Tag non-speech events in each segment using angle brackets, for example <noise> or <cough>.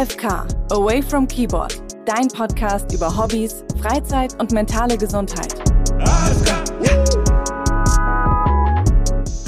AFK, Away from Keyboard, dein Podcast über Hobbys, Freizeit und mentale Gesundheit.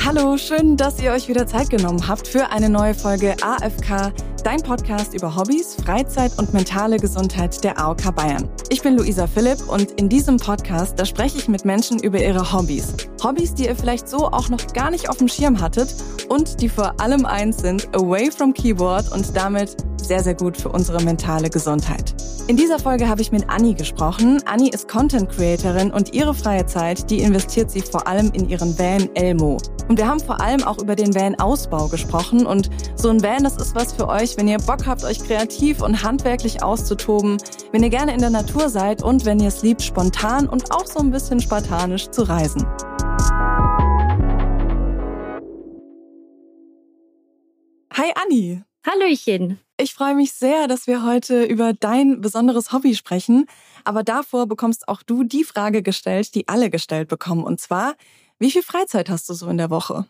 Hallo, schön, dass ihr euch wieder Zeit genommen habt für eine neue Folge AFK, dein Podcast über Hobbys, Freizeit und mentale Gesundheit der AOK Bayern. Ich bin Luisa Philipp und in diesem Podcast, da spreche ich mit Menschen über ihre Hobbys. Hobbys, die ihr vielleicht so auch noch gar nicht auf dem Schirm hattet und die vor allem eins sind, away from Keyboard und damit sehr, sehr gut für unsere mentale Gesundheit. In dieser Folge habe ich mit Anni gesprochen. Anni ist Content Creatorin und ihre freie Zeit, die investiert sie vor allem in ihren Van Elmo. Und wir haben vor allem auch über den Van-Ausbau gesprochen. Und so ein Van, das ist was für euch, wenn ihr Bock habt, euch kreativ und handwerklich auszutoben, wenn ihr gerne in der Natur seid und wenn ihr es liebt, spontan und auch so ein bisschen spartanisch zu reisen. Hi Anni. Hallöchen. Ich freue mich sehr, dass wir heute über dein besonderes Hobby sprechen. Aber davor bekommst auch du die Frage gestellt, die alle gestellt bekommen. Und zwar, wie viel Freizeit hast du so in der Woche?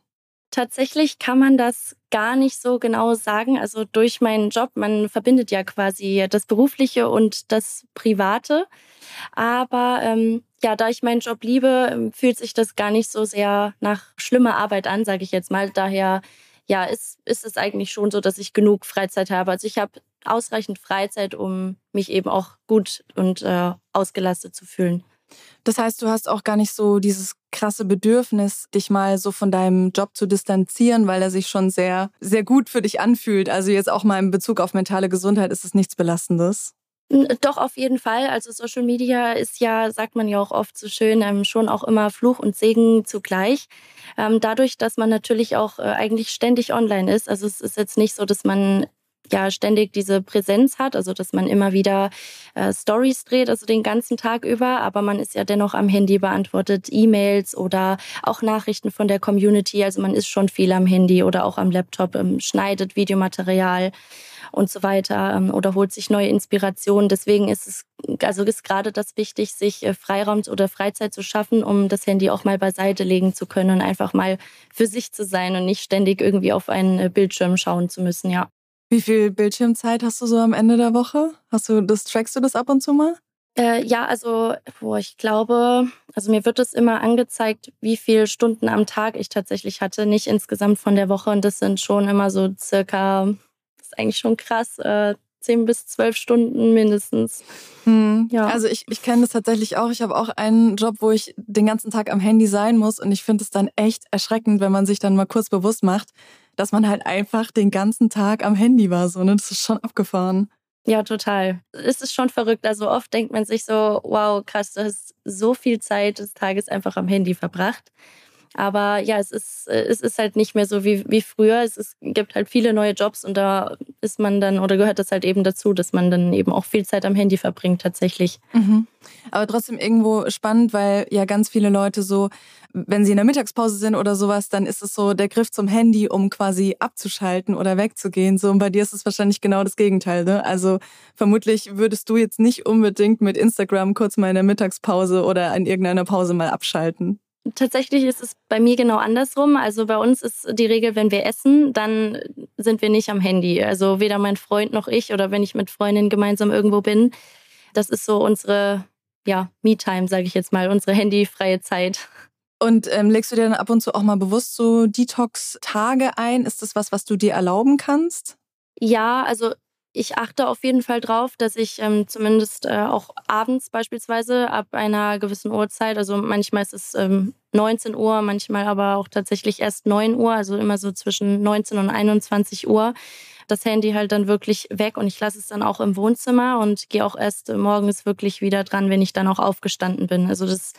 Tatsächlich kann man das gar nicht so genau sagen. Also durch meinen Job, man verbindet ja quasi das Berufliche und das Private. Aber ähm, ja, da ich meinen Job liebe, fühlt sich das gar nicht so sehr nach schlimmer Arbeit an, sage ich jetzt mal. Daher ja, ist, ist es eigentlich schon so, dass ich genug Freizeit habe. Also ich habe ausreichend Freizeit, um mich eben auch gut und äh, ausgelastet zu fühlen. Das heißt, du hast auch gar nicht so dieses krasse Bedürfnis, dich mal so von deinem Job zu distanzieren, weil er sich schon sehr, sehr gut für dich anfühlt. Also jetzt auch mal in Bezug auf mentale Gesundheit ist es nichts Belastendes. Doch, auf jeden Fall. Also Social Media ist ja, sagt man ja auch oft so schön, ähm, schon auch immer Fluch und Segen zugleich. Ähm, dadurch, dass man natürlich auch äh, eigentlich ständig online ist. Also es ist jetzt nicht so, dass man ja ständig diese Präsenz hat, also dass man immer wieder äh, Stories dreht, also den ganzen Tag über, aber man ist ja dennoch am Handy beantwortet E-Mails oder auch Nachrichten von der Community, also man ist schon viel am Handy oder auch am Laptop, ähm, schneidet Videomaterial und so weiter ähm, oder holt sich neue Inspirationen. Deswegen ist es also ist gerade das wichtig, sich äh, Freiraum oder Freizeit zu schaffen, um das Handy auch mal beiseite legen zu können und einfach mal für sich zu sein und nicht ständig irgendwie auf einen äh, Bildschirm schauen zu müssen, ja. Wie viel Bildschirmzeit hast du so am Ende der Woche? Hast du das, trackst du das ab und zu mal? Äh, ja, also boah, ich glaube, also mir wird es immer angezeigt, wie viele Stunden am Tag ich tatsächlich hatte, nicht insgesamt von der Woche. Und das sind schon immer so circa, das ist eigentlich schon krass, äh, 10 bis 12 Stunden mindestens. Hm. Ja. Also ich, ich kenne das tatsächlich auch. Ich habe auch einen Job, wo ich den ganzen Tag am Handy sein muss und ich finde es dann echt erschreckend, wenn man sich dann mal kurz bewusst macht, dass man halt einfach den ganzen Tag am Handy war. So, ne? Das ist schon abgefahren. Ja, total. Es ist schon verrückt. Also oft denkt man sich so, wow, krass, du hast so viel Zeit des Tages einfach am Handy verbracht. Aber ja, es ist, es ist halt nicht mehr so wie, wie früher. Es ist, gibt halt viele neue Jobs und da ist man dann oder gehört das halt eben dazu, dass man dann eben auch viel Zeit am Handy verbringt tatsächlich. Mhm. Aber trotzdem irgendwo spannend, weil ja ganz viele Leute so, wenn sie in der Mittagspause sind oder sowas, dann ist es so der Griff zum Handy, um quasi abzuschalten oder wegzugehen. So und bei dir ist es wahrscheinlich genau das Gegenteil. Ne? Also vermutlich würdest du jetzt nicht unbedingt mit Instagram kurz mal in der Mittagspause oder in irgendeiner Pause mal abschalten. Tatsächlich ist es bei mir genau andersrum. Also bei uns ist die Regel, wenn wir essen, dann sind wir nicht am Handy. Also weder mein Freund noch ich oder wenn ich mit Freundinnen gemeinsam irgendwo bin. Das ist so unsere ja, Me-Time, sage ich jetzt mal, unsere handyfreie Zeit. Und ähm, legst du dir dann ab und zu auch mal bewusst so Detox-Tage ein? Ist das was, was du dir erlauben kannst? Ja, also ich achte auf jeden Fall drauf, dass ich ähm, zumindest äh, auch abends beispielsweise ab einer gewissen Uhrzeit, also manchmal ist es ähm, 19 Uhr, manchmal aber auch tatsächlich erst 9 Uhr, also immer so zwischen 19 und 21 Uhr, das Handy halt dann wirklich weg und ich lasse es dann auch im Wohnzimmer und gehe auch erst morgens wirklich wieder dran, wenn ich dann auch aufgestanden bin. Also das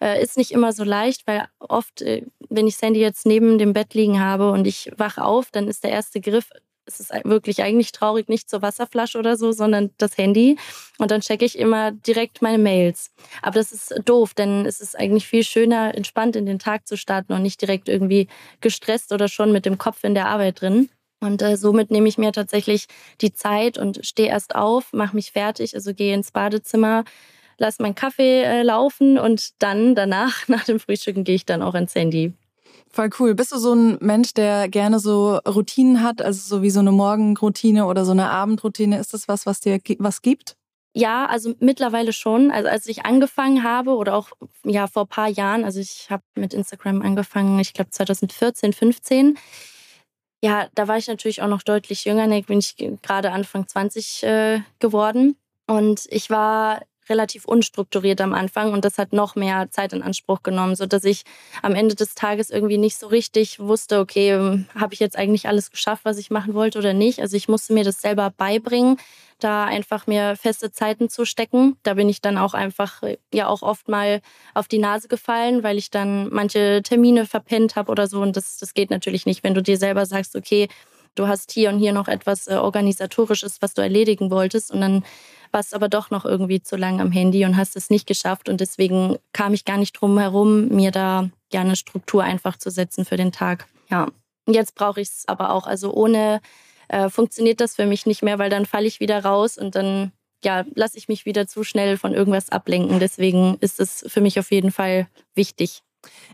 äh, ist nicht immer so leicht, weil oft, äh, wenn ich das Handy jetzt neben dem Bett liegen habe und ich wache auf, dann ist der erste Griff es ist wirklich eigentlich traurig, nicht zur Wasserflasche oder so, sondern das Handy. Und dann checke ich immer direkt meine Mails. Aber das ist doof, denn es ist eigentlich viel schöner, entspannt in den Tag zu starten und nicht direkt irgendwie gestresst oder schon mit dem Kopf in der Arbeit drin. Und äh, somit nehme ich mir tatsächlich die Zeit und stehe erst auf, mache mich fertig, also gehe ins Badezimmer, lasse meinen Kaffee äh, laufen und dann danach, <laughs> nach dem Frühstücken, gehe ich dann auch ins Handy. Voll cool. Bist du so ein Mensch, der gerne so Routinen hat, also so wie so eine Morgenroutine oder so eine Abendroutine? Ist das was, was dir was gibt? Ja, also mittlerweile schon. Also als ich angefangen habe oder auch ja vor ein paar Jahren, also ich habe mit Instagram angefangen, ich glaube 2014, 15. Ja, da war ich natürlich auch noch deutlich jünger. Da bin ich gerade Anfang 20 äh, geworden. Und ich war relativ unstrukturiert am Anfang und das hat noch mehr Zeit in Anspruch genommen, so dass ich am Ende des Tages irgendwie nicht so richtig wusste, okay, habe ich jetzt eigentlich alles geschafft, was ich machen wollte oder nicht. Also ich musste mir das selber beibringen, da einfach mir feste Zeiten zu stecken. Da bin ich dann auch einfach äh, ja auch oft mal auf die Nase gefallen, weil ich dann manche Termine verpennt habe oder so und das das geht natürlich nicht, wenn du dir selber sagst, okay, du hast hier und hier noch etwas äh, organisatorisches, was du erledigen wolltest und dann warst aber doch noch irgendwie zu lang am Handy und hast es nicht geschafft. Und deswegen kam ich gar nicht drum herum, mir da ja eine Struktur einfach zu setzen für den Tag. Ja. Jetzt brauche ich es aber auch. Also ohne äh, funktioniert das für mich nicht mehr, weil dann falle ich wieder raus und dann ja, lasse ich mich wieder zu schnell von irgendwas ablenken. Deswegen ist es für mich auf jeden Fall wichtig.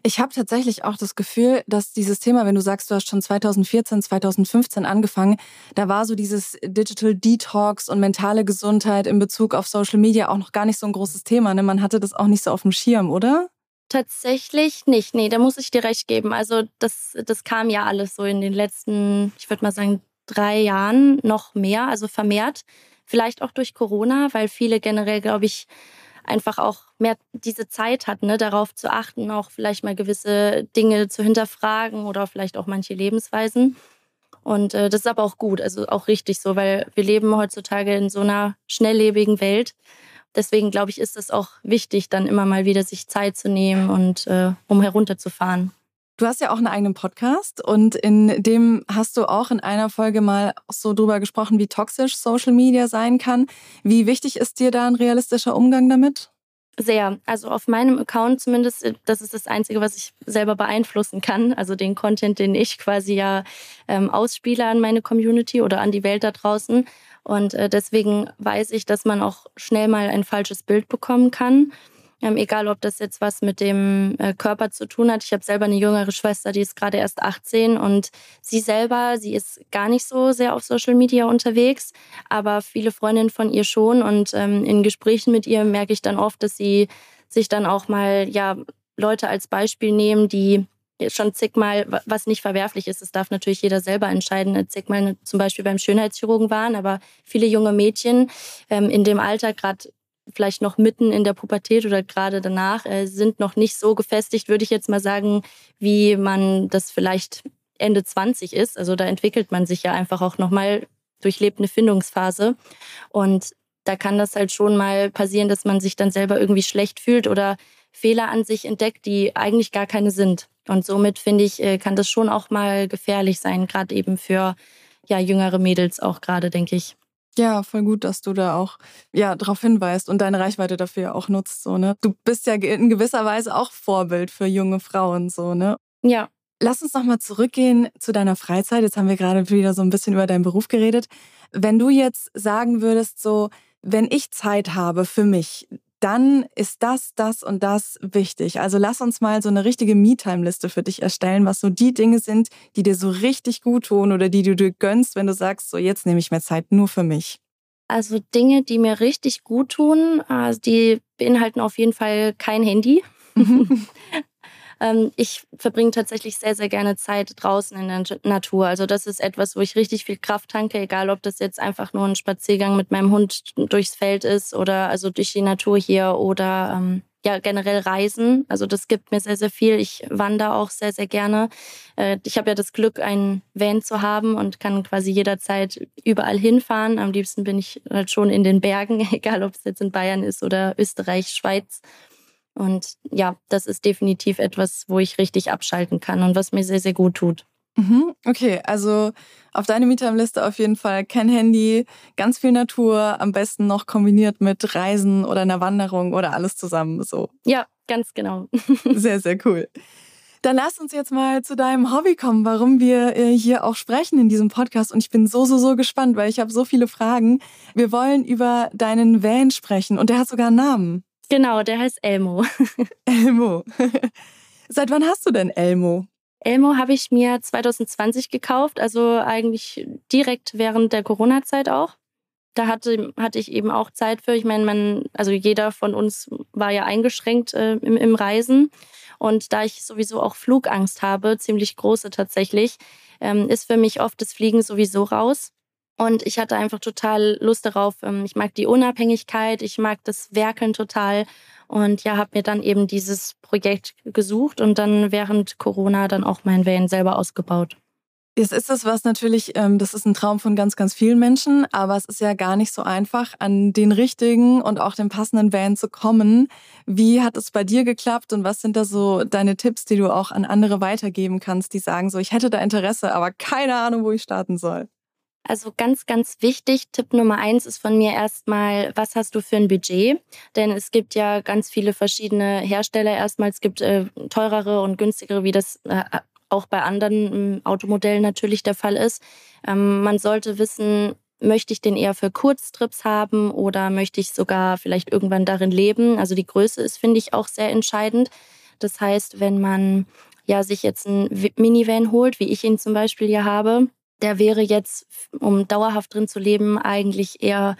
Ich habe tatsächlich auch das Gefühl, dass dieses Thema, wenn du sagst, du hast schon 2014, 2015 angefangen, da war so dieses Digital Detox und mentale Gesundheit in Bezug auf Social Media auch noch gar nicht so ein großes Thema. Ne? Man hatte das auch nicht so auf dem Schirm, oder? Tatsächlich nicht. Nee, da muss ich dir recht geben. Also das, das kam ja alles so in den letzten, ich würde mal sagen, drei Jahren noch mehr, also vermehrt. Vielleicht auch durch Corona, weil viele generell, glaube ich, einfach auch mehr diese Zeit hat, ne, darauf zu achten, auch vielleicht mal gewisse Dinge zu hinterfragen oder vielleicht auch manche Lebensweisen. Und äh, das ist aber auch gut, also auch richtig so, weil wir leben heutzutage in so einer schnelllebigen Welt. Deswegen glaube ich, ist es auch wichtig, dann immer mal wieder sich Zeit zu nehmen und äh, um herunterzufahren. Du hast ja auch einen eigenen Podcast und in dem hast du auch in einer Folge mal so drüber gesprochen, wie toxisch Social Media sein kann. Wie wichtig ist dir da ein realistischer Umgang damit? Sehr. Also auf meinem Account zumindest, das ist das Einzige, was ich selber beeinflussen kann. Also den Content, den ich quasi ja ähm, ausspiele an meine Community oder an die Welt da draußen. Und äh, deswegen weiß ich, dass man auch schnell mal ein falsches Bild bekommen kann. Ähm, egal, ob das jetzt was mit dem äh, Körper zu tun hat. Ich habe selber eine jüngere Schwester, die ist gerade erst 18 und sie selber, sie ist gar nicht so sehr auf Social Media unterwegs, aber viele Freundinnen von ihr schon. Und ähm, in Gesprächen mit ihr merke ich dann oft, dass sie sich dann auch mal ja Leute als Beispiel nehmen, die schon zigmal, was nicht verwerflich ist, das darf natürlich jeder selber entscheiden, zigmal zum Beispiel beim Schönheitschirurgen waren, aber viele junge Mädchen ähm, in dem Alter, gerade vielleicht noch mitten in der Pubertät oder gerade danach, äh, sind noch nicht so gefestigt, würde ich jetzt mal sagen, wie man das vielleicht Ende 20 ist. Also da entwickelt man sich ja einfach auch nochmal, durchlebt eine Findungsphase. Und da kann das halt schon mal passieren, dass man sich dann selber irgendwie schlecht fühlt oder Fehler an sich entdeckt, die eigentlich gar keine sind. Und somit finde ich, äh, kann das schon auch mal gefährlich sein, gerade eben für ja, jüngere Mädels auch gerade, denke ich. Ja, voll gut, dass du da auch ja darauf hinweist und deine Reichweite dafür auch nutzt. So, ne? Du bist ja in gewisser Weise auch Vorbild für junge Frauen, so, ne? Ja. Lass uns nochmal zurückgehen zu deiner Freizeit. Jetzt haben wir gerade wieder so ein bisschen über deinen Beruf geredet. Wenn du jetzt sagen würdest, so, wenn ich Zeit habe für mich, dann ist das, das und das wichtig. Also lass uns mal so eine richtige Me-Time-Liste für dich erstellen, was so die Dinge sind, die dir so richtig gut tun oder die du dir gönnst, wenn du sagst, so jetzt nehme ich mir Zeit nur für mich. Also Dinge, die mir richtig gut tun, also die beinhalten auf jeden Fall kein Handy. <laughs> Ähm, ich verbringe tatsächlich sehr, sehr gerne Zeit draußen in der Natur. Also das ist etwas, wo ich richtig viel Kraft tanke, egal ob das jetzt einfach nur ein Spaziergang mit meinem Hund durchs Feld ist oder also durch die Natur hier oder ähm, ja generell Reisen. Also das gibt mir sehr, sehr viel. Ich wandere auch sehr, sehr gerne. Äh, ich habe ja das Glück, einen Van zu haben und kann quasi jederzeit überall hinfahren. Am liebsten bin ich halt schon in den Bergen, <laughs> egal ob es jetzt in Bayern ist oder Österreich, Schweiz. Und ja, das ist definitiv etwas, wo ich richtig abschalten kann und was mir sehr, sehr gut tut. Mhm, okay, also auf deine Mieterliste auf jeden Fall kein Handy, ganz viel Natur, am besten noch kombiniert mit Reisen oder einer Wanderung oder alles zusammen so. Ja, ganz genau. <laughs> sehr, sehr cool. Dann lass uns jetzt mal zu deinem Hobby kommen, warum wir äh, hier auch sprechen in diesem Podcast. Und ich bin so, so, so gespannt, weil ich habe so viele Fragen. Wir wollen über deinen Van sprechen und der hat sogar einen Namen. Genau, der heißt Elmo. <laughs> Elmo. <laughs> Seit wann hast du denn Elmo? Elmo habe ich mir 2020 gekauft, also eigentlich direkt während der Corona-Zeit auch. Da hatte, hatte ich eben auch Zeit für. Ich meine, man, also jeder von uns war ja eingeschränkt äh, im, im Reisen. Und da ich sowieso auch Flugangst habe, ziemlich große tatsächlich, ähm, ist für mich oft das Fliegen sowieso raus. Und ich hatte einfach total Lust darauf. Ähm, ich mag die Unabhängigkeit, ich mag das Werkeln total. Und ja, habe mir dann eben dieses Projekt gesucht und dann während Corona dann auch mein Van selber ausgebaut. Jetzt ist das was natürlich, ähm, das ist ein Traum von ganz, ganz vielen Menschen, aber es ist ja gar nicht so einfach, an den richtigen und auch den passenden Van zu kommen. Wie hat es bei dir geklappt und was sind da so deine Tipps, die du auch an andere weitergeben kannst, die sagen so, ich hätte da Interesse, aber keine Ahnung, wo ich starten soll? Also ganz, ganz wichtig, Tipp Nummer eins ist von mir erstmal, was hast du für ein Budget? Denn es gibt ja ganz viele verschiedene Hersteller. Erstmal, es gibt äh, teurere und günstigere, wie das äh, auch bei anderen ähm, Automodellen natürlich der Fall ist. Ähm, man sollte wissen, möchte ich den eher für Kurztrips haben oder möchte ich sogar vielleicht irgendwann darin leben? Also die Größe ist, finde ich, auch sehr entscheidend. Das heißt, wenn man ja sich jetzt einen Minivan holt, wie ich ihn zum Beispiel hier habe, der wäre jetzt, um dauerhaft drin zu leben, eigentlich eher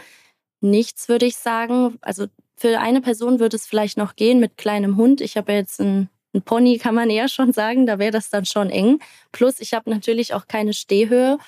nichts, würde ich sagen. Also für eine Person würde es vielleicht noch gehen mit kleinem Hund. Ich habe jetzt einen, einen Pony, kann man eher schon sagen, da wäre das dann schon eng. Plus, ich habe natürlich auch keine Stehhöhe.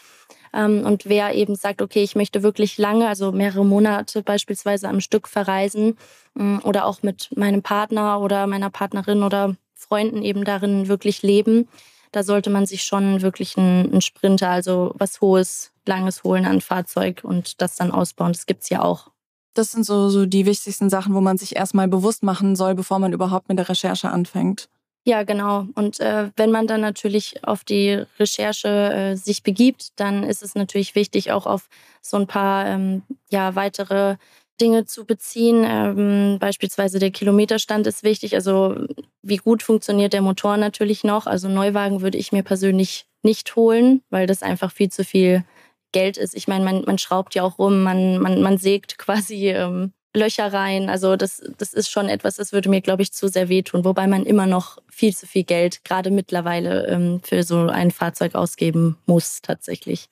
Ähm, und wer eben sagt, okay, ich möchte wirklich lange, also mehrere Monate beispielsweise am Stück verreisen mm, oder auch mit meinem Partner oder meiner Partnerin oder Freunden eben darin wirklich leben, da sollte man sich schon wirklich einen, einen Sprinter, also was Hohes, Langes holen an Fahrzeug und das dann ausbauen. Das gibt es ja auch. Das sind so, so die wichtigsten Sachen, wo man sich erstmal bewusst machen soll, bevor man überhaupt mit der Recherche anfängt. Ja, genau. Und äh, wenn man dann natürlich auf die Recherche äh, sich begibt, dann ist es natürlich wichtig, auch auf so ein paar ähm, ja, weitere Dinge zu beziehen. Ähm, beispielsweise der Kilometerstand ist wichtig. Also wie gut funktioniert der Motor natürlich noch. Also Neuwagen würde ich mir persönlich nicht holen, weil das einfach viel zu viel Geld ist. Ich meine, man, man schraubt ja auch rum, man, man, man sägt quasi ähm, Löcher rein. Also das, das ist schon etwas, das würde mir, glaube ich, zu sehr wehtun. Wobei man immer noch viel zu viel Geld, gerade mittlerweile, ähm, für so ein Fahrzeug ausgeben muss tatsächlich.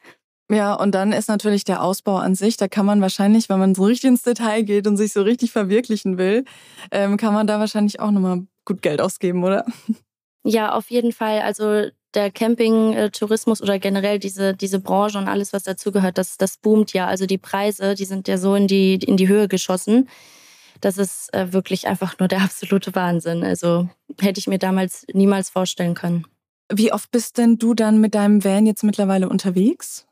Ja, und dann ist natürlich der Ausbau an sich, da kann man wahrscheinlich, wenn man so richtig ins Detail geht und sich so richtig verwirklichen will, ähm, kann man da wahrscheinlich auch nochmal gut Geld ausgeben, oder? Ja, auf jeden Fall. Also der Camping-Tourismus oder generell diese, diese Branche und alles, was dazugehört, das, das boomt ja. Also die Preise, die sind ja so in die, in die Höhe geschossen. Das ist äh, wirklich einfach nur der absolute Wahnsinn. Also hätte ich mir damals niemals vorstellen können. Wie oft bist denn du dann mit deinem Van jetzt mittlerweile unterwegs?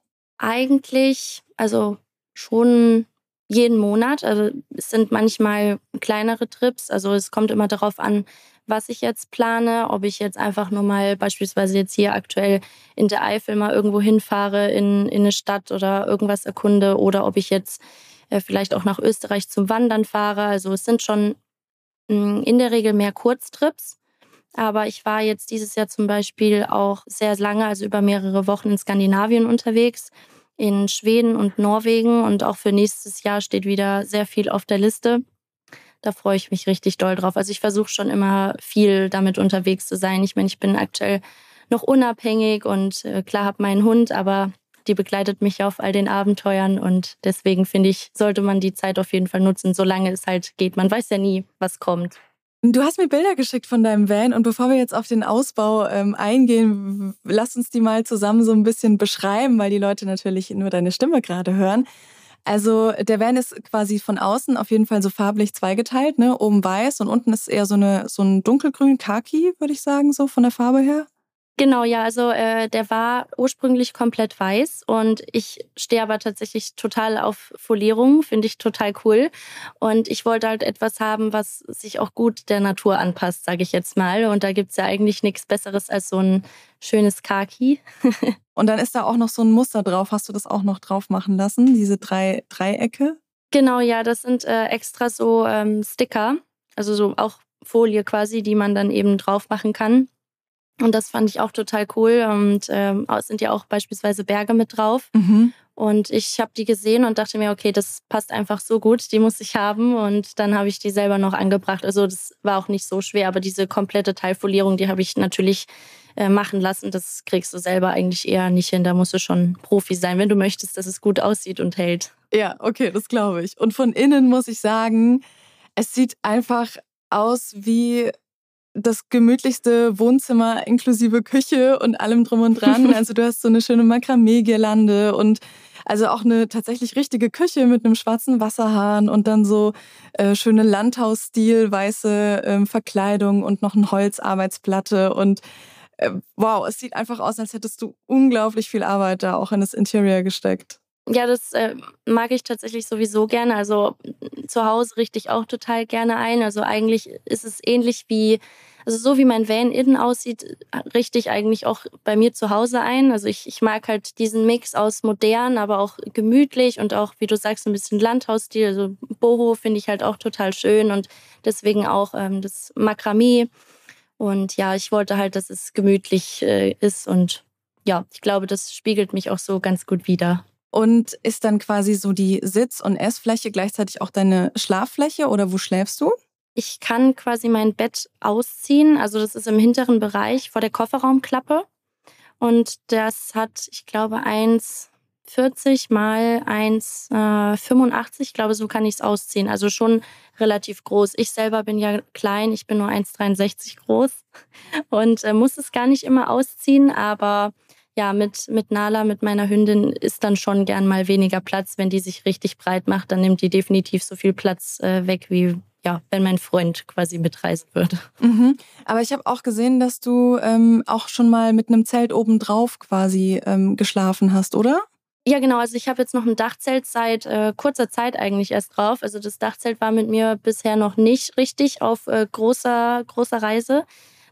Eigentlich, also schon jeden Monat. Also es sind manchmal kleinere Trips. Also es kommt immer darauf an, was ich jetzt plane, ob ich jetzt einfach nur mal beispielsweise jetzt hier aktuell in der Eifel mal irgendwo hinfahre in, in eine Stadt oder irgendwas erkunde oder ob ich jetzt äh, vielleicht auch nach Österreich zum Wandern fahre. Also es sind schon mh, hm, in der Regel mehr Kurztrips. Aber ich war jetzt dieses Jahr zum Beispiel auch sehr lange, also über mehrere Wochen in Skandinavien unterwegs, in Schweden und Norwegen. Und auch für nächstes Jahr steht wieder sehr viel auf der Liste. Da freue ich mich richtig doll drauf. Also ich versuche schon immer viel damit unterwegs zu sein. Ich meine, ich bin aktuell noch unabhängig und äh, klar habe meinen Hund, aber die begleitet mich auf all den Abenteuern und deswegen finde ich, sollte man die Zeit auf jeden Fall nutzen, solange es halt geht. Man weiß ja nie, was kommt. Du hast mir Bilder geschickt von deinem Van und bevor wir jetzt auf den Ausbau ähm, eingehen, lass uns die mal zusammen so ein bisschen beschreiben, weil die Leute natürlich nur deine Stimme gerade hören. Also der Van ist quasi von außen auf jeden Fall so farblich zweigeteilt, ne? Oben weiß und unten ist eher so eine so ein dunkelgrün Khaki, würde ich sagen, so von der Farbe her. Genau, ja, also äh, der war ursprünglich komplett weiß und ich stehe aber tatsächlich total auf Folierung, finde ich total cool. Und ich wollte halt etwas haben, was sich auch gut der Natur anpasst, sage ich jetzt mal. Und da gibt's ja eigentlich nichts Besseres als so ein schönes Khaki. <laughs> und dann ist da auch noch so ein Muster drauf. Hast du das auch noch drauf machen lassen, diese drei Dreiecke? Genau, ja, das sind äh, extra so ähm, Sticker, also so auch Folie quasi, die man dann eben drauf machen kann. Und das fand ich auch total cool. Und ähm, es sind ja auch beispielsweise Berge mit drauf. Mhm. Und ich habe die gesehen und dachte mir, okay, das passt einfach so gut, die muss ich haben. Und dann habe ich die selber noch angebracht. Also das war auch nicht so schwer, aber diese komplette Teilfolierung, die habe ich natürlich äh, machen lassen. Das kriegst du selber eigentlich eher nicht hin. Da musst du schon Profi sein, wenn du möchtest, dass es gut aussieht und hält. Ja, okay, das glaube ich. Und von innen muss ich sagen, es sieht einfach aus wie das gemütlichste Wohnzimmer inklusive Küche und allem drum und dran. <laughs> Also du hast so eine schöne Makramee-Girlande und also auch eine tatsächlich richtige Küche mit einem schwarzen Wasserhahn und dann so äh, schöne Landhausstil, weiße äh, Verkleidung und noch eine Holzarbeitsplatte und äh, wow, es sieht einfach aus, als hättest du unglaublich viel Arbeit da auch in das Interior gesteckt. Ja, das äh, mag ich tatsächlich sowieso gerne. Also zu Hause richte ich auch total gerne ein. Also eigentlich ist es ähnlich wie, also so wie mein Van innen aussieht, richte ich eigentlich auch bei mir zu Hause ein. Also ich, ich mag halt diesen Mix aus modern, aber auch gemütlich und auch, wie du sagst, ein bisschen Landhausstil. Also Boho finde ich halt auch total schön und deswegen auch ähm, das Makramee. Und ja, ich wollte halt, dass es gemütlich äh, ist und ja, ich glaube, das spiegelt mich auch so ganz gut wider. Und ist dann quasi so die Sitz- und Essfläche gleichzeitig auch deine Schlaffläche oder wo schläfst du? Ich kann quasi mein Bett ausziehen. Also das ist im hinteren Bereich vor der Kofferraumklappe. Und das hat, ich glaube, 1,40 mal 1,85. Ich glaube, so kann ich es ausziehen. Also schon relativ groß. Ich selber bin ja klein. Ich bin nur 1,63 groß und äh, muss es gar nicht immer ausziehen. Aber ja, mit, mit Nala, mit meiner Hündin, ist dann schon gern mal weniger Platz. Wenn die sich richtig breit macht, dann nimmt die definitiv so viel Platz äh, weg, wie ja, wenn mein Freund quasi mitreisen würde. Mhm. Aber ich habe auch gesehen, dass du ähm, auch schon mal mit einem Zelt obendrauf quasi ähm, geschlafen hast, oder? Ja, genau. Also ich habe jetzt noch ein Dachzelt seit äh, kurzer Zeit eigentlich erst drauf. Also das Dachzelt war mit mir bisher noch nicht richtig auf äh, großer, großer Reise.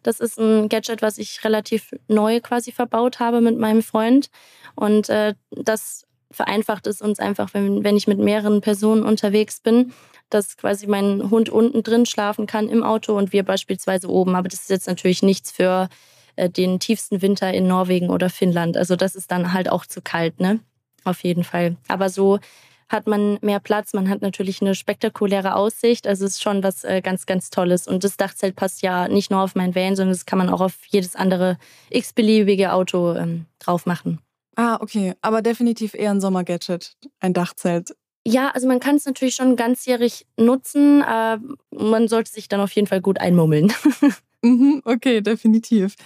Das ist ein Gadget, was ich relativ neu quasi verbaut habe mit meinem Freund. Und äh, das vereinfacht es uns einfach, wenn, wenn ich mit mehreren Personen unterwegs bin, dass quasi mein Hund unten drin schlafen kann im Auto und wir beispielsweise oben. Aber das ist jetzt natürlich nichts für äh, den tiefsten Winter in Norwegen oder Finnland. Also das ist dann halt auch zu kalt, ne? Auf jeden Fall. Aber so hat man mehr Platz. Man hat natürlich eine spektakuläre Aussicht. Also es ist schon was äh, ganz, ganz Tolles. Und das Dachzelt passt ja nicht nur auf mein Van, sondern das kann man auch auf jedes andere x-beliebige Auto ähm, drauf machen. Ah, okay. Aber definitiv eher ein Sommergadget, ein Dachzelt. Ja, also man kann es natürlich schon ganzjährig nutzen. Äh, man sollte sich dann auf jeden Fall gut einmummeln. <laughs> mhm, okay, definitiv.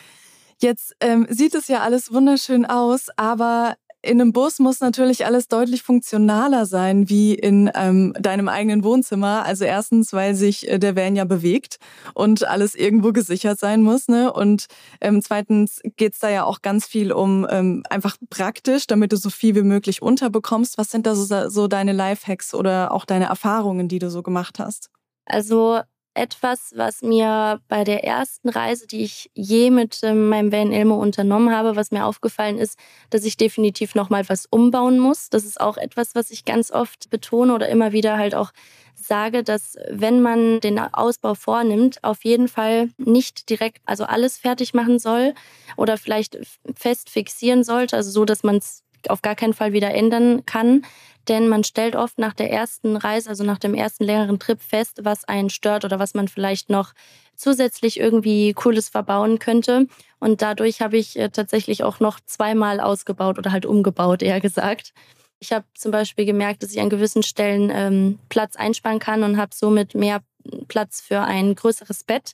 Jetzt ähm, sieht es ja alles wunderschön aus, aber in einem Bus muss natürlich alles deutlich funktionaler sein wie in ähm, deinem eigenen Wohnzimmer. Also erstens, weil sich äh, der Van ja bewegt und alles irgendwo gesichert sein muss. Ne? Und ähm, zweitens geht's da ja auch ganz viel um ähm, einfach praktisch, damit du so viel wie möglich unterbekommst. Was sind da so, so deine Lifehacks oder auch deine Erfahrungen, die du so gemacht hast? Also etwas, was mir bei der ersten Reise, die ich je mit ähm, meinem Van Elmo unternommen habe, was mir aufgefallen ist, dass ich definitiv noch mal was umbauen muss. Das ist auch etwas, was ich ganz oft betone oder immer wieder halt auch sage, dass wenn man den Ausbau vornimmt, auf jeden Fall nicht direkt also alles fertig machen soll oder vielleicht fest fixieren sollte, also so, dass man es auf gar keinen Fall wieder ändern kann, denn man stellt oft nach der ersten Reise, also nach dem ersten längeren Trip fest, was einen stört oder was man vielleicht noch zusätzlich irgendwie Cooles verbauen könnte. Und dadurch habe ich äh, tatsächlich auch noch zweimal ausgebaut oder halt umgebaut, eher gesagt. Ich habe zum Beispiel gemerkt, dass ich an gewissen Stellen ähm, Platz einsparen kann und habe somit mehr Platz für ein größeres Bett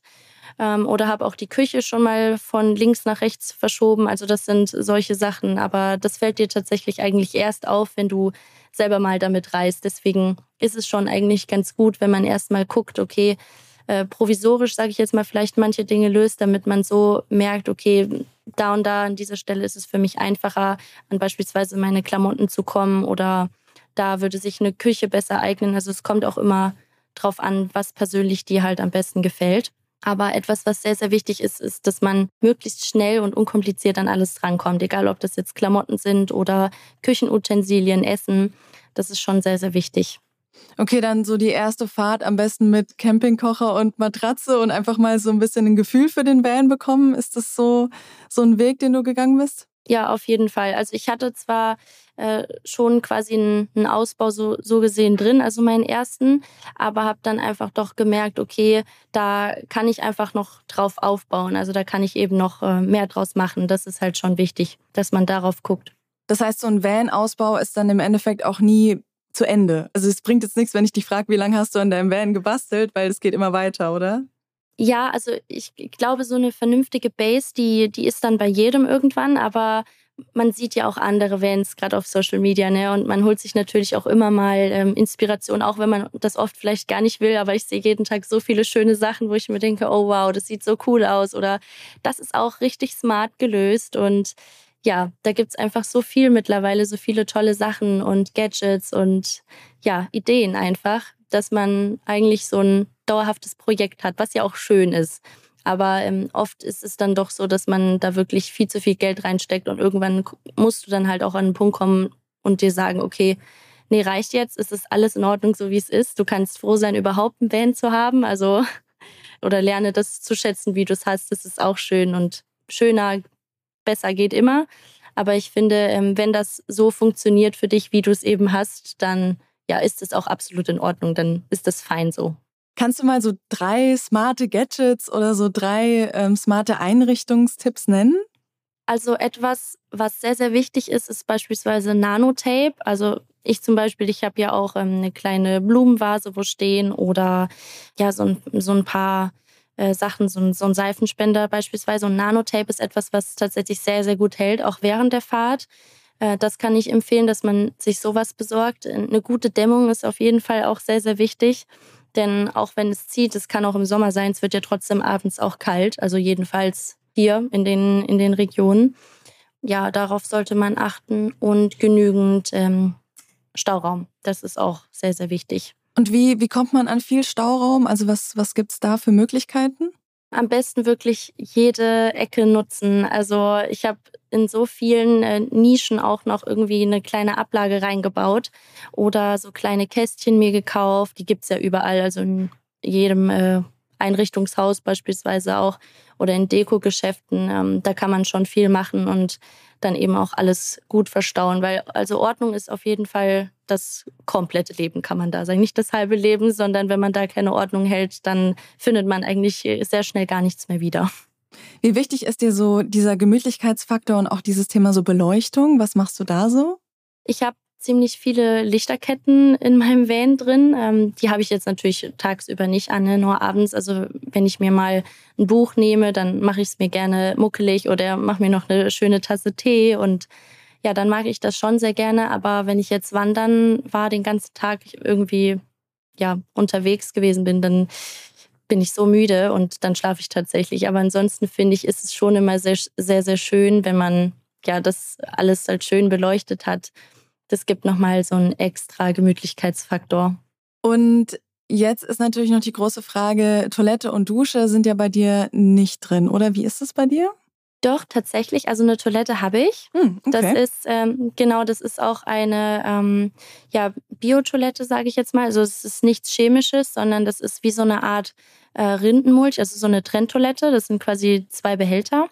ähm, oder habe auch die Küche schon mal von links nach rechts verschoben. Also das sind solche Sachen. Aber das fällt dir tatsächlich eigentlich erst auf, wenn du selber mal damit reist. Deswegen ist es schon eigentlich ganz gut, wenn man erstmal guckt, okay, äh, provisorisch, sage ich jetzt mal, vielleicht manche Dinge löst, damit man so merkt, okay, da und da an dieser Stelle ist es für mich einfacher, an beispielsweise meine Klamotten zu kommen oder da würde sich eine Küche besser eignen. Also es kommt auch immer drauf an, was persönlich dir halt am besten gefällt. Aber etwas, was sehr, sehr wichtig ist, ist, dass man möglichst schnell und unkompliziert an alles drankommt. Egal, ob das jetzt Klamotten sind oder Küchenutensilien, Essen. Das ist schon sehr, sehr wichtig. Okay, dann so die erste Fahrt am besten mit Campingkocher und Matratze und einfach mal so ein bisschen ein Gefühl für den Van bekommen. Ist das so, so ein Weg, den du gegangen bist? Ja, auf jeden Fall. Also ich hatte zwar äh, schon quasi einen, einen Ausbau so, so gesehen drin, also meinen ersten, aber habe dann einfach doch gemerkt, okay, da kann ich einfach noch drauf aufbauen. Also da kann ich eben noch äh, mehr draus machen. Das ist halt schon wichtig, dass man darauf guckt. Das heißt, so ein Van-Ausbau ist dann im Endeffekt auch nie zu Ende. Also es bringt jetzt nichts, wenn ich dich frage, wie lange hast du an deinem Van gebastelt, weil es geht immer weiter, oder? Ja, also ich glaube, so eine vernünftige Base, die, die ist dann bei jedem irgendwann, aber man sieht ja auch andere Vans gerade auf Social Media, ne? Und man holt sich natürlich auch immer mal ähm, Inspiration, auch wenn man das oft vielleicht gar nicht will. Aber ich sehe jeden Tag so viele schöne Sachen, wo ich mir denke, oh wow, das sieht so cool aus oder das ist auch richtig smart gelöst und ja, da gibt's einfach so viel mittlerweile, so viele tolle Sachen und Gadgets und ja, Ideen einfach, dass man eigentlich so ein dauerhaftes Projekt hat, was ja auch schön ist. Aber ähm, oft ist es dann doch so, dass man da wirklich viel zu viel Geld reinsteckt und irgendwann musst du dann halt auch an einen Punkt kommen und dir sagen, okay, nee, reicht jetzt, es ist alles in Ordnung, so wie es ist. Du kannst froh sein, überhaupt ein Band zu haben, also <laughs> oder lerne das zu schätzen, wie du es hast. Das ist auch schön und schöner, besser geht immer. Aber ich finde, ähm, wenn das so funktioniert für dich, wie du es eben hast, dann ja, ist es auch absolut in Ordnung. Dann ist das fein so. Kannst du mal so drei smarte Gadgets oder so drei ähm, smarte Einrichtungstipps nennen? Also etwas, was sehr, sehr wichtig ist, ist beispielsweise Nanotape. Also ich zum Beispiel, ich habe ja auch ähm, eine kleine Blumenvase, wo stehen oder ja, so ein, so ein paar äh, Sachen, so ein, so ein Seifenspender beispielsweise. Und Nanotape ist etwas, was tatsächlich sehr, sehr gut hält, auch während der Fahrt. Äh, das kann ich empfehlen, dass man sich sowas besorgt. Eine gute Dämmung ist auf jeden Fall auch sehr, sehr wichtig. Denn auch wenn es zieht, es kann auch im Sommer sein, es wird ja trotzdem abends auch kalt. Also jedenfalls hier in den, in den Regionen. Ja, darauf sollte man achten und genügend ähm, Stauraum. Das ist auch sehr, sehr wichtig. Und wie, wie kommt man an viel Stauraum? Also was, was gibt es da für Möglichkeiten? am besten wirklich jede Ecke nutzen. Also ich habe in so vielen äh, Nischen auch noch irgendwie eine kleine Ablage reingebaut oder so kleine Kästchen mir gekauft. Die gibt's ja überall, also in jedem äh, Einrichtungshaus beispielsweise auch oder in Deko-Geschäften. Ähm, da kann man schon viel machen und dann eben auch alles gut verstauen, weil also Ordnung ist auf jeden Fall das komplette Leben, kann man da sagen. Nicht das halbe Leben, sondern wenn man da keine Ordnung hält, dann findet man eigentlich sehr schnell gar nichts mehr wieder. Wie wichtig ist dir so dieser Gemütlichkeitsfaktor und auch dieses Thema so Beleuchtung? Was machst du da so? Ich habe ziemlich viele Lichterketten in meinem Van drin. Ähm, die habe ich jetzt natürlich tagsüber nicht an, ne? nur abends. Also wenn ich mir mal ein Buch nehme, dann mache ich es mir gerne muckelig oder mache mir noch eine schöne Tasse Tee und ja, dann mag ich das schon sehr gerne. Aber wenn ich jetzt wandern war, den ganzen Tag irgendwie ja unterwegs gewesen bin, dann bin ich so müde und dann schlafe ich tatsächlich. Aber ansonsten finde ich, ist es schon immer sehr, sehr, sehr schön, wenn man ja das alles halt schön beleuchtet hat das gibt nochmal so einen extra Gemütlichkeitsfaktor. Und jetzt ist natürlich noch die große Frage, Toilette und Dusche sind ja bei dir nicht drin, oder wie ist es bei dir? Doch, tatsächlich. Also eine Toilette habe ich. Hm, okay. Das ist, ähm, genau, das ist auch eine ähm, ja, Biotoilette, sage ich jetzt mal. Also es ist nichts Chemisches, sondern das ist wie so eine Art äh, Rindenmulch, also so eine Trenntoilette. Das sind quasi zwei Behälter,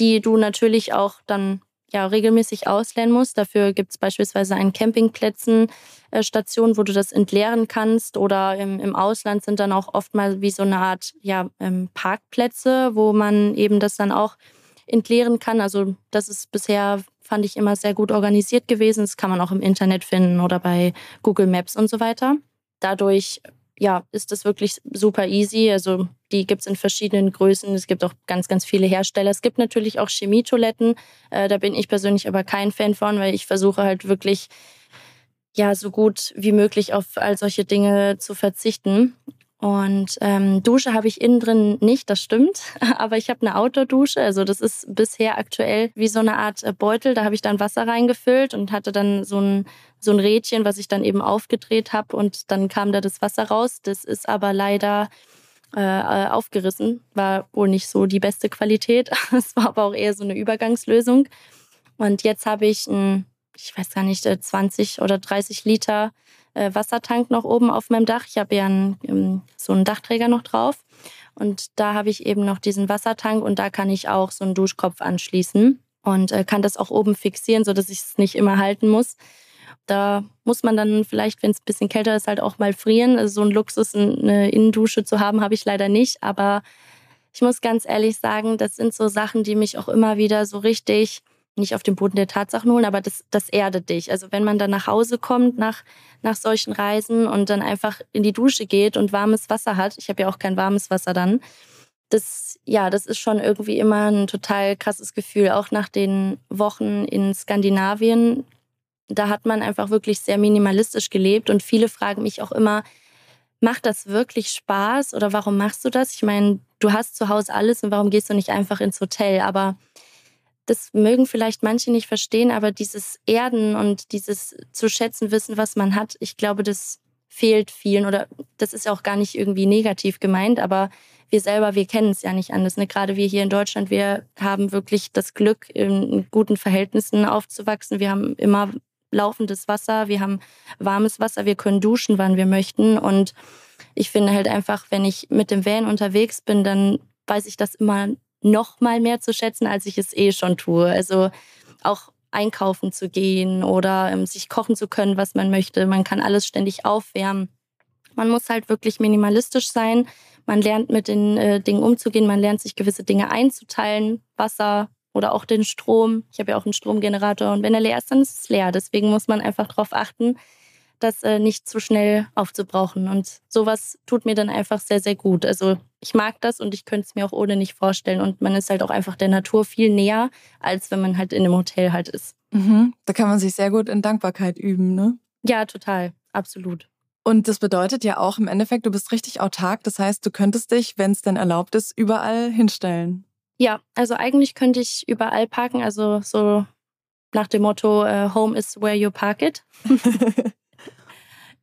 die du natürlich auch dann ja, regelmäßig ausleeren musst. Dafür gibt es beispielsweise an Campingplätzen äh, Stationen, wo du das entleeren kannst. Oder im, im Ausland sind dann auch oft mal wie so eine Art ja, ähm, Parkplätze, wo man eben das dann auch entleeren kann. Also das ist bisher, fand ich, immer sehr gut organisiert gewesen. Das kann man auch im Internet finden oder bei Google Maps und so weiter. Dadurch ja, ist das wirklich super easy. Also die gibt es in verschiedenen Größen. Es gibt auch ganz, ganz viele Hersteller. Es gibt natürlich auch Chemietoiletten. Äh, da bin ich persönlich aber kein Fan von, weil ich versuche halt wirklich ja so gut wie möglich auf all solche Dinge zu verzichten. Und ähm, Dusche habe ich innen drin nicht, das stimmt. <laughs> Aber ich habe eine Outdoor-Dusche. Also das ist bisher aktuell wie so eine Art äh, Beutel. Da habe ich dann Wasser reingefüllt und hatte dann so ein, so ein Rädchen, was ich dann eben aufgedreht habe und dann kam da das Wasser raus. Das ist aber leider äh, äh aufgerissen. War wohl nicht so die beste Qualität. <laughs> Es war aber auch eher so eine Übergangslösung. Und jetzt habe ich ein, ich weiß gar nicht, 20 äh, oder 30 Liter äh, Wassertank noch oben auf meinem Dach. Ich habe ja einen, ähm, so einen Dachträger noch drauf. Und da habe ich eben noch diesen Wassertank und da kann ich auch so einen Duschkopf anschließen. und äh, kann das auch oben fixieren, sodass ich es nicht immer halten muss. Da muss man dann vielleicht, wenn es ein bisschen kälter ist, halt auch mal frieren. Also so ein Luxus, eine Innendusche zu haben, habe ich leider nicht. Aber ich muss ganz ehrlich sagen, das sind so Sachen, die mich auch immer wieder so richtig nicht auf den Boden der Tatsachen holen, aber das, das erdet dich. Also wenn man dann nach Hause kommt nach, nach solchen Reisen und dann einfach in die Dusche geht und warmes Wasser hat, ich habe ja auch kein warmes Wasser dann, das, ja, das ist schon irgendwie immer ein total krasses Gefühl. Auch nach den Wochen in Skandinavien, da hat man einfach wirklich sehr minimalistisch gelebt und viele fragen mich auch immer, macht das wirklich Spaß oder warum machst du das? Ich meine, du hast zu Hause alles und warum gehst du nicht einfach ins Hotel? Aber das mögen vielleicht manche nicht verstehen, aber dieses Erden und dieses zu schätzen wissen, was man hat, ich glaube, das fehlt vielen oder das ist ja auch gar nicht irgendwie negativ gemeint, aber wir selber, wir kennen es ja nicht anders. Ne? Gerade wir hier in Deutschland, wir haben wirklich das Glück, in guten Verhältnissen aufzuwachsen. Wir haben immer laufendes Wasser, wir haben warmes Wasser, wir können duschen, wann wir möchten. Und ich finde halt einfach, wenn ich mit dem Van unterwegs bin, dann weiß ich das immer noch mal mehr zu schätzen, als ich es eh schon tue. Also auch einkaufen zu gehen oder ähm, sich kochen zu können, was man möchte. Man kann alles ständig aufwärmen. Man muss halt wirklich minimalistisch sein. Man lernt mit den äh, Dingen umzugehen. Man lernt sich gewisse Dinge einzuteilen. Wasser oder auch den Strom. Ich habe ja auch einen Stromgenerator und wenn er leer ist, dann ist es leer. Deswegen muss man einfach darauf achten, das äh, nicht zu schnell aufzubrauchen. Und sowas tut mir dann einfach sehr, sehr gut. Also ich mag das und ich könnte es mir auch ohne nicht vorstellen. Und man ist halt auch einfach der Natur viel näher, als wenn man halt in einem Hotel halt ist. Mhm. Da kann man sich sehr gut in Dankbarkeit üben, ne? Ja, total. Absolut. Und das bedeutet ja auch im Endeffekt, du bist richtig autark. Das heißt, du könntest dich, wenn es denn erlaubt ist, überall hinstellen. Ja, also eigentlich könnte ich überall parken. Also so nach dem Motto, uh, Home is where you park it. <laughs>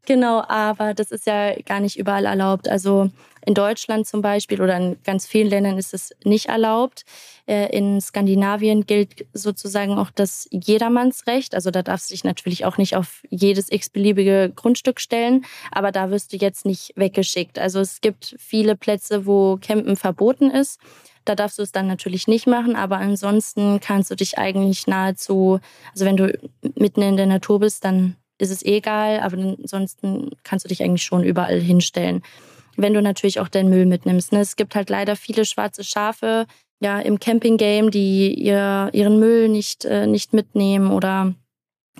Genau, aber das ist ja gar nicht überall erlaubt. Also in Deutschland zum Beispiel oder in ganz vielen Ländern ist es nicht erlaubt. Äh, in Skandinavien gilt sozusagen auch das Jedermannsrecht. Also da darfst du dich natürlich auch nicht auf jedes x-beliebige Grundstück stellen, aber da wirst du jetzt nicht weggeschickt. Also es gibt viele Plätze, wo Campen verboten ist. Da darfst du es dann natürlich nicht machen, aber ansonsten kannst du dich eigentlich nahezu, also wenn du mitten in der Natur bist, dann ist es egal, aber ansonsten kannst du dich eigentlich schon überall hinstellen. Wenn du natürlich auch deinen Müll mitnimmst. Ne? Es gibt halt leider viele schwarze Schafe ja, im Camping-Game, die ihr, ihren Müll nicht, äh, nicht mitnehmen oder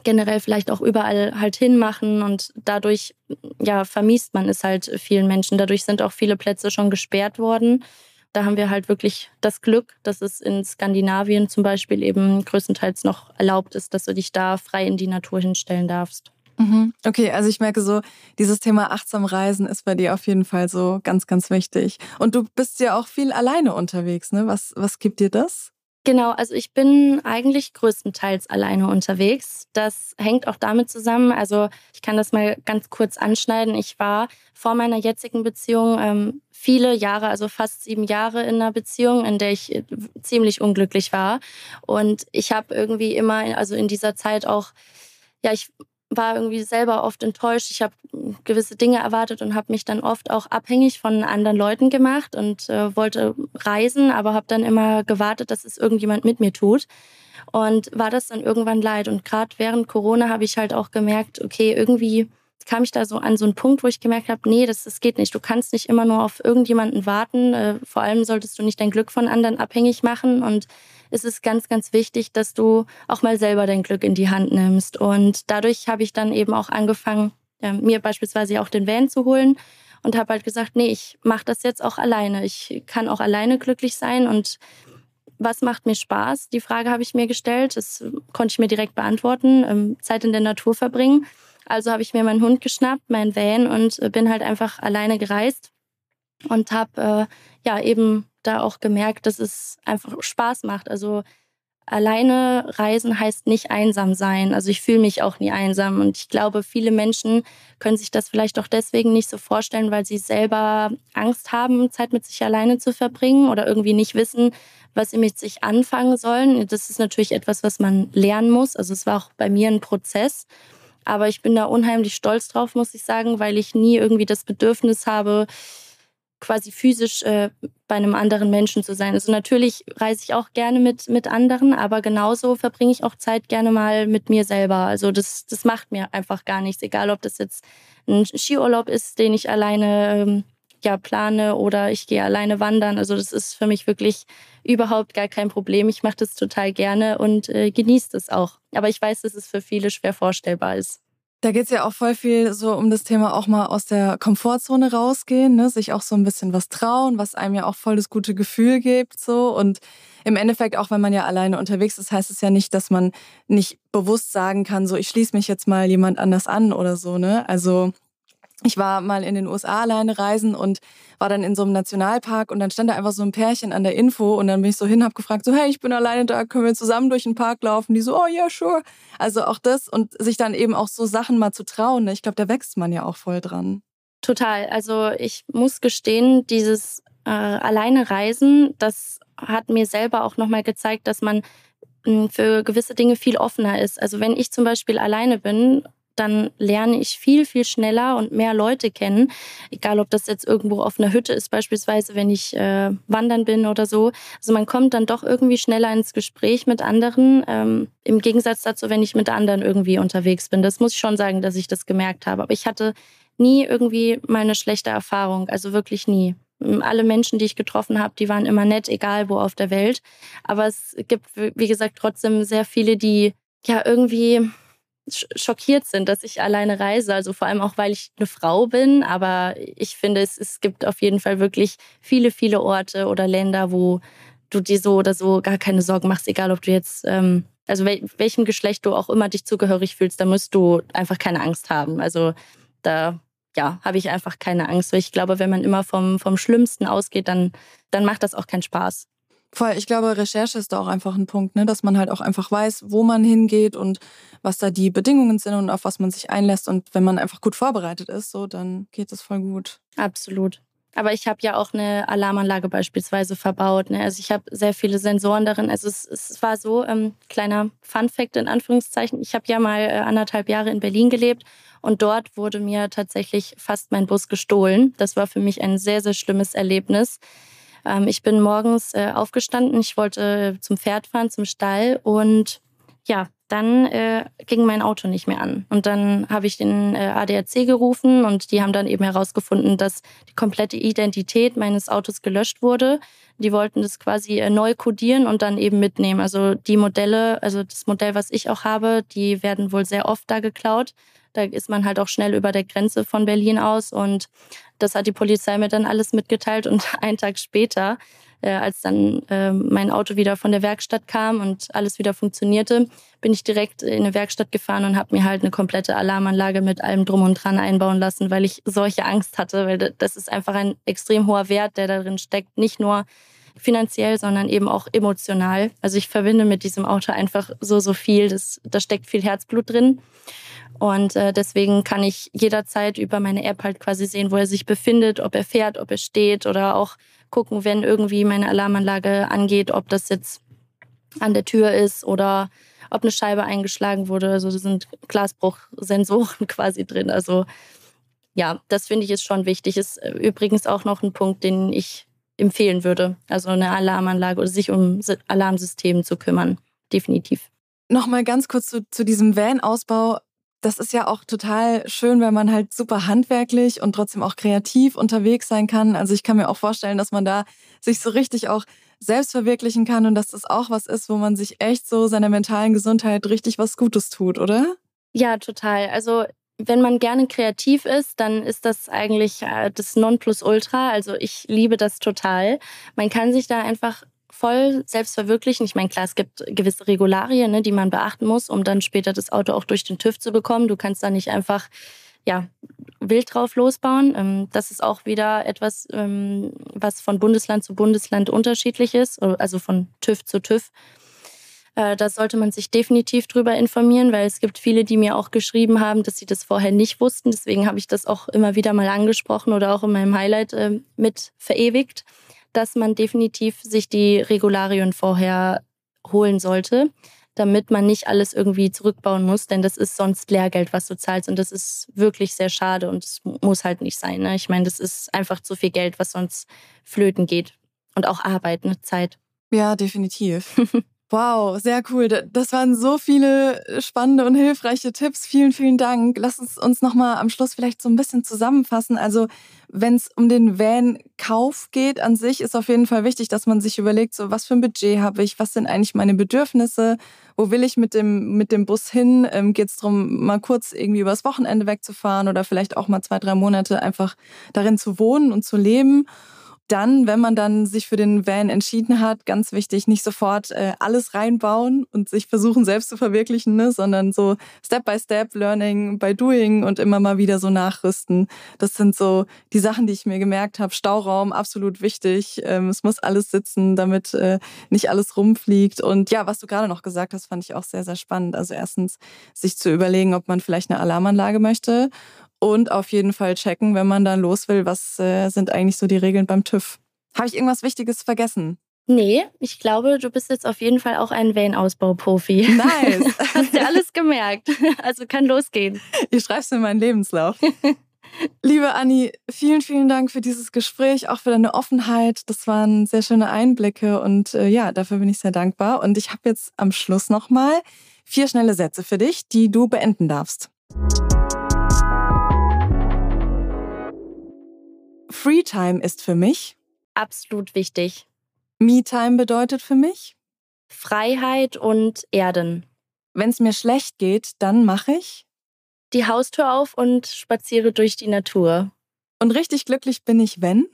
generell vielleicht auch überall halt hinmachen und dadurch ja vermiest man es halt vielen Menschen. Dadurch sind auch viele Plätze schon gesperrt worden. Da haben wir halt wirklich das Glück, dass es in Skandinavien zum Beispiel eben größtenteils noch erlaubt ist, dass du dich da frei in die Natur hinstellen darfst. Mhm. Okay, also ich merke so, dieses Thema achtsam Reisen ist bei dir auf jeden Fall so ganz, ganz wichtig. Und du bist ja auch viel alleine unterwegs, ne? Was, was gibt dir das? Genau, also ich bin eigentlich größtenteils alleine unterwegs. Das hängt auch damit zusammen, also ich kann das mal ganz kurz anschneiden. Ich war vor meiner jetzigen Beziehung ähm, viele Jahre, also fast sieben Jahre in einer Beziehung, in der ich äh, ziemlich unglücklich war. Und ich habe irgendwie immer, also in dieser Zeit auch, ja, ich war irgendwie selber oft enttäuscht. Ich habe gewisse Dinge erwartet und habe mich dann oft auch abhängig von anderen Leuten gemacht und äh, wollte reisen, aber habe dann immer gewartet, dass es irgendjemand mit mir tut. Und war das dann irgendwann leid. Und gerade während Corona habe ich halt auch gemerkt, okay, irgendwie kam ich da so an so einen Punkt, wo ich gemerkt habe, nee, das, das geht nicht. Du kannst nicht immer nur auf irgendjemanden warten. Äh, vor allem solltest du nicht dein Glück von anderen abhängig machen. Und es ist ganz, ganz wichtig, dass du auch mal selber dein Glück in die Hand nimmst. Und dadurch habe ich dann eben auch angefangen, mir beispielsweise auch den Van zu holen und habe halt gesagt, nee, ich mache das jetzt auch alleine. Ich kann auch alleine glücklich sein und was macht mir Spaß? Die Frage habe ich mir gestellt. Das konnte ich mir direkt beantworten. Ähm, Zeit in der Natur verbringen. Also habe ich mir meinen Hund geschnappt, meinen Van und äh, bin halt einfach alleine gereist und habe äh, ja eben da auch gemerkt, dass es einfach Spaß macht. Also alleine reisen heißt nicht einsam sein. Also ich fühle mich auch nie einsam. Und ich glaube, viele Menschen können sich das vielleicht auch deswegen nicht so vorstellen, weil sie selber Angst haben, Zeit mit sich alleine zu verbringen oder irgendwie nicht wissen, was sie mit sich anfangen sollen. Das ist natürlich etwas, was man lernen muss. Also es war auch bei mir ein Prozess. Aber ich bin da unheimlich stolz drauf, muss ich sagen, weil ich nie irgendwie das Bedürfnis habe, quasi physisch äh, bei einem anderen Menschen zu sein. Also natürlich reise ich auch gerne mit, mit anderen, aber genauso verbringe ich auch Zeit gerne mal mit mir selber. Also das, das macht mir einfach gar nichts, egal ob das jetzt ein Skiurlaub ist, den ich alleine ähm, ja, plane oder ich gehe alleine wandern. Also das ist für mich wirklich überhaupt gar kein Problem. Ich mache das total gerne und äh, genieße das auch. Aber ich weiß, dass es für viele schwer vorstellbar ist. Da geht's ja auch voll viel so um das Thema auch mal aus der Komfortzone rausgehen, ne? sich auch so ein bisschen was trauen, was einem ja auch voll das gute Gefühl gibt. so Und im Endeffekt, auch wenn man ja alleine unterwegs ist, heißt es ja nicht, dass man nicht bewusst sagen kann, so ich schließe mich jetzt mal jemand anders an oder so. ne? Also ich war mal in den USA alleine reisen und war dann in so einem Nationalpark und dann stand da einfach so ein Pärchen an der Info und dann bin ich so hin, hab gefragt, so hey, ich bin alleine da, können wir zusammen durch den Park laufen? Die so, oh ja, yeah, sure. Also auch das und sich dann eben auch so Sachen mal zu trauen, ne? ich glaube, da wächst man ja auch voll dran. Total. Also ich muss gestehen, dieses äh, alleine Reisen, das hat mir selber auch nochmal gezeigt, dass man hm, für gewisse Dinge viel offener ist. Also wenn ich zum Beispiel alleine bin dann lerne ich viel, viel schneller und mehr Leute kennen. Egal, ob das jetzt irgendwo auf einer Hütte ist, beispielsweise, wenn ich äh, wandern bin oder so. Also man kommt dann doch irgendwie schneller ins Gespräch mit anderen. Ähm, Im Gegensatz dazu, wenn ich mit anderen irgendwie unterwegs bin. Das muss ich schon sagen, dass ich das gemerkt habe. Aber ich hatte nie irgendwie mal eine schlechte Erfahrung. Also wirklich nie. Alle Menschen, die ich getroffen habe, die waren immer nett, egal wo auf der Welt. Aber es gibt, wie gesagt, trotzdem sehr viele, die ja irgendwie schockiert sind, dass ich alleine reise. Also vor allem auch, weil ich eine Frau bin. Aber ich finde, es, es gibt auf jeden Fall wirklich viele, viele Orte oder Länder, wo du dir so oder so gar keine Sorgen machst, egal ob du jetzt, ähm, also wel welchem Geschlecht du auch immer dich zugehörig fühlst, da musst du einfach keine Angst haben. Also da ja, habe ich einfach keine Angst. Ich glaube, wenn man immer vom, vom Schlimmsten ausgeht, dann, dann macht das auch keinen Spaß. Voll, ich glaube, Recherche ist da auch einfach ein Punkt, ne? dass man halt auch einfach weiß, wo man hingeht und was da die Bedingungen sind und auf was man sich einlässt. Und wenn man einfach gut vorbereitet ist, so, dann geht es voll gut. Absolut. Aber ich habe ja auch eine Alarmanlage beispielsweise verbaut. Ne? Also ich habe sehr viele Sensoren darin. Also es, es war so, ähm, kleiner Fun-Fact in Anführungszeichen, ich habe ja mal äh, anderthalb Jahre in Berlin gelebt und dort wurde mir tatsächlich fast mein Bus gestohlen. Das war für mich ein sehr, sehr schlimmes Erlebnis. Ähm, ich bin morgens äh, aufgestanden, ich wollte zum Pferd fahren, zum Stall. Und ja, dann äh, ging mein Auto nicht mehr an. Und dann habe ich den äh, ADAC gerufen und die haben dann eben herausgefunden, dass die komplette Identität meines Autos gelöscht wurde. Die wollten das quasi äh, neu codieren und dann eben mitnehmen. Also die Modelle, also das Modell, was ich auch habe, die werden wohl sehr oft da geklaut. Da ist man halt auch schnell über der Grenze von Berlin aus und das hat die Polizei mir dann alles mitgeteilt und <laughs> einen Tag später, äh, als dann äh, mein Auto wieder von der Werkstatt kam und alles wieder funktionierte, bin ich direkt in eine Werkstatt gefahren und habe mir halt eine komplette Alarmanlage mit allem drum und dran einbauen lassen, weil ich solche Angst hatte, weil das ist einfach ein extrem hoher Wert, der darin steckt, nicht nur finanziell, sondern eben auch emotional. Also ich verbinde mit diesem Auto einfach so, so viel. Das, da steckt viel Herzblut drin. Und äh, deswegen kann ich jederzeit über meine App halt quasi sehen, wo er sich befindet, ob er fährt, ob er steht oder auch gucken, wenn irgendwie meine Alarmanlage angeht, ob das jetzt an der Tür ist oder ob eine Scheibe eingeschlagen wurde. Also da sind Glasbruchsensoren <laughs> quasi drin. Also ja, das finde ich ist schon wichtig. Ist äh, übrigens auch noch ein Punkt, den ich empfehlen würde. Also eine Alarmanlage oder sich um Alarmsysteme zu kümmern. Definitiv. Nochmal ganz kurz zu, zu diesem Van-Ausbau das ist ja auch total schön, wenn man halt super handwerklich und trotzdem auch kreativ unterwegs sein kann. Also ich kann mir auch vorstellen, dass man da sich so richtig auch selbst verwirklichen kann und dass das auch was ist, wo man sich echt so seiner mentalen Gesundheit richtig was Gutes tut, oder? Ja, total. Also wenn man gerne kreativ ist, dann ist das eigentlich äh, das Nonplusultra. Also ich liebe das total. Man kann sich da einfach voll selbst verwirklichen. Ich meine, klar, es gibt gewisse Regularien, ne, die man beachten muss, um dann später das Auto auch durch den TÜV zu bekommen. Du kannst da nicht einfach ja, wild drauf losbauen. Ähm, das ist auch wieder etwas, ähm, was von Bundesland zu Bundesland unterschiedlich ist, also von TÜV zu TÜV. Äh, da sollte man sich definitiv drüber informieren, weil es gibt viele, die mir auch geschrieben haben, dass sie das vorher nicht wussten. Deswegen habe ich das auch immer wieder mal angesprochen oder auch in meinem Highlight äh, mit verewigt dass man definitiv sich die Regularien vorher holen sollte. damit man nicht alles irgendwie zurückbauen muss, denn das ist sonst Lehrgeld, was du zahlst und das ist wirklich sehr schade und es muss halt nicht sein. Ne? Ich meine, das ist einfach zu viel Geld, was sonst flöten geht und auch Arbeit, ne? Zeit. Ja, definitiv. <laughs> Wow, sehr cool. Das waren so viele spannende und hilfreiche Tipps. Vielen, vielen Dank. Lass uns uns nochmal am Schluss vielleicht so ein bisschen zusammenfassen. Also, wenn es um den Van-Kauf geht an sich, ist auf jeden Fall wichtig, dass man sich überlegt, so was für ein Budget habe ich, was sind eigentlich meine Bedürfnisse, wo will ich mit dem, mit dem Bus hin? Ähm, geht es darum, mal kurz irgendwie übers Wochenende wegzufahren oder vielleicht auch mal zwei, drei Monate einfach darin zu wohnen und zu leben? Dann, wenn man dann sich für den Van entschieden hat, ganz wichtig, nicht sofort äh, alles reinbauen und sich versuchen selbst zu verwirklichen, ne, sondern so Step by Step, Learning by Doing und immer mal wieder so nachrüsten. Das sind so die Sachen, die ich mir gemerkt habe. Stauraum absolut wichtig. Ähm, es muss alles sitzen, damit äh, nicht alles rumfliegt. Und ja, was du gerade noch gesagt hast, fand ich auch sehr, sehr spannend. Also erstens sich zu überlegen, ob man vielleicht eine Alarmanlage möchte und auf jeden Fall checken, wenn man dann los will, was äh, sind eigentlich so die Regeln beim TÜV. Habe ich irgendwas Wichtiges vergessen? Nee, ich glaube, du bist jetzt auf jeden Fall auch ein Van-Ausbau-Profi. Nice. <laughs> Hast dir alles gemerkt. Also kann losgehen. Ich schreib's in meinen Lebenslauf. <laughs> Liebe Anni, vielen, vielen Dank für dieses Gespräch, auch für deine Offenheit. Das waren sehr schöne Einblicke und äh, ja, dafür bin ich sehr dankbar. Und ich habe jetzt am Schluss nochmal vier schnelle Sätze für dich, die du beenden darfst. Freetime ist für mich absolut wichtig. Me-Time bedeutet für mich Freiheit und Erden. Wenn es mir schlecht geht, dann mache ich die Haustür auf und spaziere durch die Natur. Und richtig glücklich bin ich, wenn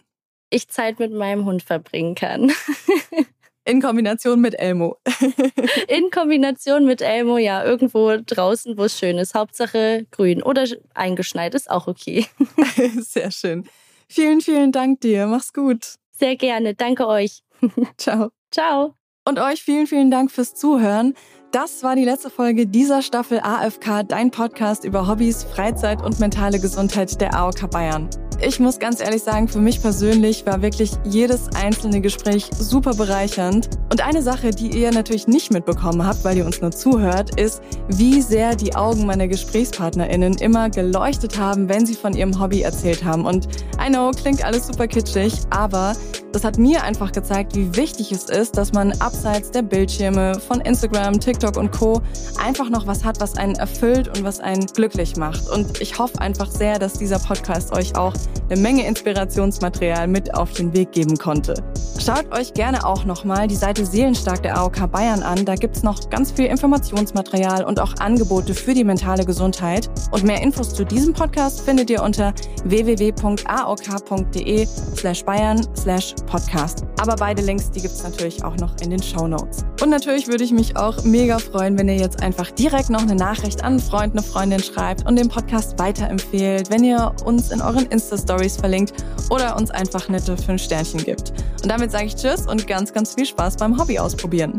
ich Zeit mit meinem Hund verbringen kann. <laughs> In Kombination mit Elmo. <laughs> In Kombination mit Elmo, ja, irgendwo draußen, wo es schön ist. Hauptsache grün oder eingeschneit ist auch okay. <laughs> Sehr schön. Vielen, vielen Dank dir. Mach's gut. Sehr gerne. Danke euch. <laughs> <laughs> Ciao. Ciao. Und euch vielen, vielen Dank fürs Zuhören. Das war die letzte Folge dieser Staffel AFK, dein Podcast über Hobbys, Freizeit und mentale Gesundheit der AOK Bayern. Ich muss ganz ehrlich sagen, für mich persönlich war wirklich jedes einzelne Gespräch super bereichernd. Und eine Sache, die ihr natürlich nicht mitbekommen habt, weil ihr uns nur zuhört, ist, wie sehr die Augen meiner GesprächspartnerInnen immer geleuchtet haben, wenn sie von ihrem Hobby erzählt haben. Und I know, klingt alles super kitschig, aber das hat mir einfach gezeigt, wie wichtig es ist, dass man abseits der Bildschirme von Instagram, TikTok und Co. einfach noch was hat, was einen erfüllt und was einen glücklich macht. Und ich hoffe einfach sehr, dass dieser Podcast euch auch eine Menge Inspirationsmaterial mit auf den Weg geben konnte. Schaut euch gerne auch nochmal die Seite Seelenstark der AOK Bayern an. Da gibt's noch ganz viel Informationsmaterial und auch Angebote für die mentale Gesundheit. Und mehr Infos zu diesem Podcast findet ihr unter www.aok.de slash bayern slash podcast. Aber beide Links, die gibt's natürlich auch noch in den Show Notes. Und natürlich würde ich mich auch mega freuen, wenn ihr jetzt einfach direkt noch eine Nachricht an einen Freund, eine Freundin schreibt und den Podcast weiterempfehlt, wenn ihr uns in euren Insta-Stories verlinkt oder uns einfach nette 5 Sternchen gibt. Und damit sage ich Tschüss und ganz, ganz viel Spaß beim Hobby ausprobieren.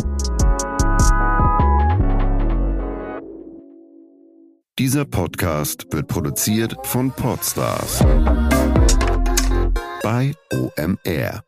Dieser Podcast wird produziert von Podstars bei OMR.